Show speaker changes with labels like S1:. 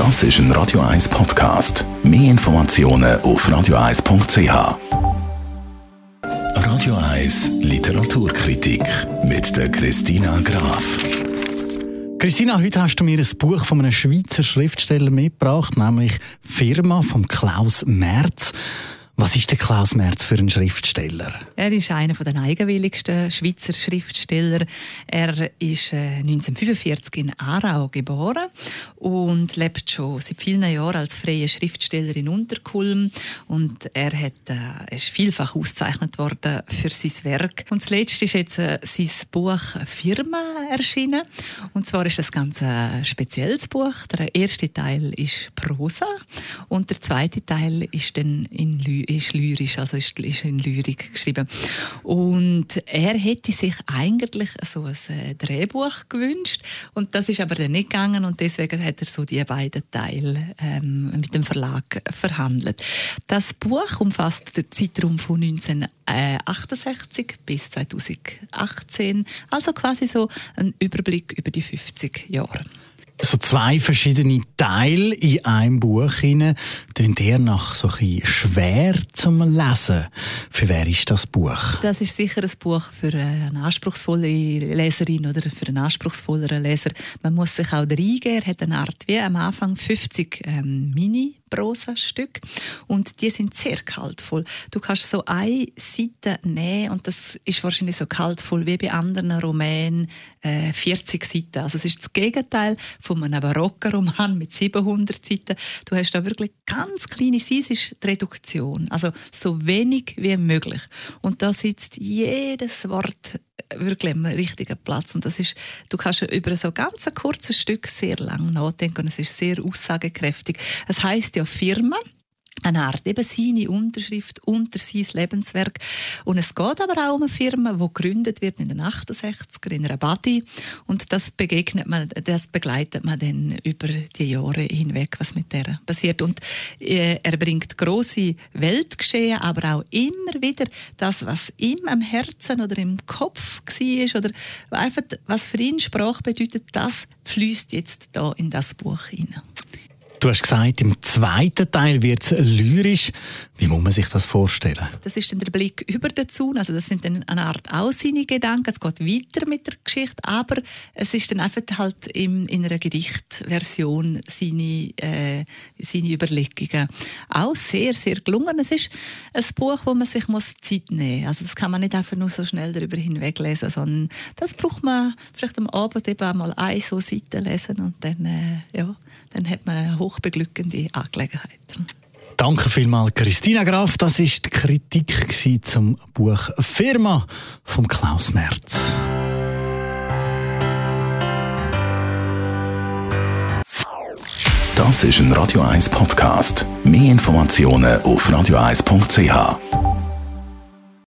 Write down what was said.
S1: Das ist ein Radio 1 Podcast. Mehr Informationen auf radio1.ch. Radio 1 Literaturkritik mit der Christina Graf.
S2: Christina, heute hast du mir ein Buch von einem Schweizer Schriftsteller mitgebracht, nämlich Firma von Klaus Merz. Was ist der Klaus Merz für ein Schriftsteller?
S3: Er ist einer der eigenwilligsten Schweizer Schriftsteller. Er ist 1945 äh, in Aarau geboren und lebt schon seit vielen Jahren als freier Schriftsteller in Unterkulm. Und er hat, äh, ist vielfach ausgezeichnet worden für sein Werk. Und zuletzt ist jetzt äh, sein Buch Firma erschienen. Und zwar ist das ganz ein spezielles Buch. Der erste Teil ist Prosa und der zweite Teil ist dann in Lü ist lyrisch, also ist, ist in Lyrik geschrieben. Und er hätte sich eigentlich so ein äh, Drehbuch gewünscht und das ist aber dann nicht gegangen und deswegen hat er so die beiden Teile ähm, mit dem Verlag verhandelt. Das Buch umfasst den Zeitraum von 1968 bis 2018, also quasi so ein Überblick über die 50 Jahre
S2: so zwei verschiedene Teile in einem Buch hinein, tun der nach so ein schwer zum Lesen. Für wer ist das Buch?
S3: Das ist sicher ein Buch für eine anspruchsvolle Leserin oder für einen anspruchsvolleren Leser. Man muss sich auch reingehen. Er hat eine Art wie am Anfang 50 ähm, Mini Prosa-Stück und die sind sehr kaltvoll. Du kannst so eine Seite nehmen und das ist wahrscheinlich so kaltvoll wie bei anderen Romanen äh, 40 Seiten. Also es ist das Gegenteil von einem barocken Roman mit 700 Seiten. Du hast da wirklich ganz kleine Seiten, Reduktion. Also so wenig wie möglich. Und da sitzt jedes Wort wirklich am richtigen Platz. Und das ist, du kannst über so ganz ein kurzes Stück sehr lang nachdenken und es ist sehr aussagekräftig. Es heißt ja Firma eine Art eben seine Unterschrift unter sein Lebenswerk. Und es geht aber auch um eine Firma, die gegründet wird in den 68er in Rabadi. Und das begegnet man, das begleitet man dann über die Jahre hinweg, was mit der passiert. Und äh, er bringt große Weltgeschehen, aber auch immer wieder das, was ihm am Herzen oder im Kopf war oder einfach, was für ihn Sprache bedeutet, das fließt jetzt da in das Buch hinein.
S2: Du hast gesagt, im zweiten Teil wird es lyrisch. Wie muss man sich das vorstellen?
S3: Das ist dann der Blick über den Zaun. Also das sind dann eine Art auch seine Gedanken. Es geht weiter mit der Geschichte, aber es ist dann einfach halt in, in einer Gedichtversion seine, äh, seine Überlegungen. Auch sehr, sehr gelungen. Es ist ein Buch, wo man sich muss Zeit nehmen muss. Also das kann man nicht einfach nur so schnell darüber hinweglesen, sondern das braucht man vielleicht am Abend eben einmal eine so Seite lesen und dann, äh, ja, dann hat man eine hochbeglückende Angelegenheit.
S2: Danke vielmals, Christina Graf. Das ist die Kritik zum Buch Firma von Klaus Merz.
S1: Das ist ein Radio 1 Podcast. Mehr Informationen auf radio1.ch.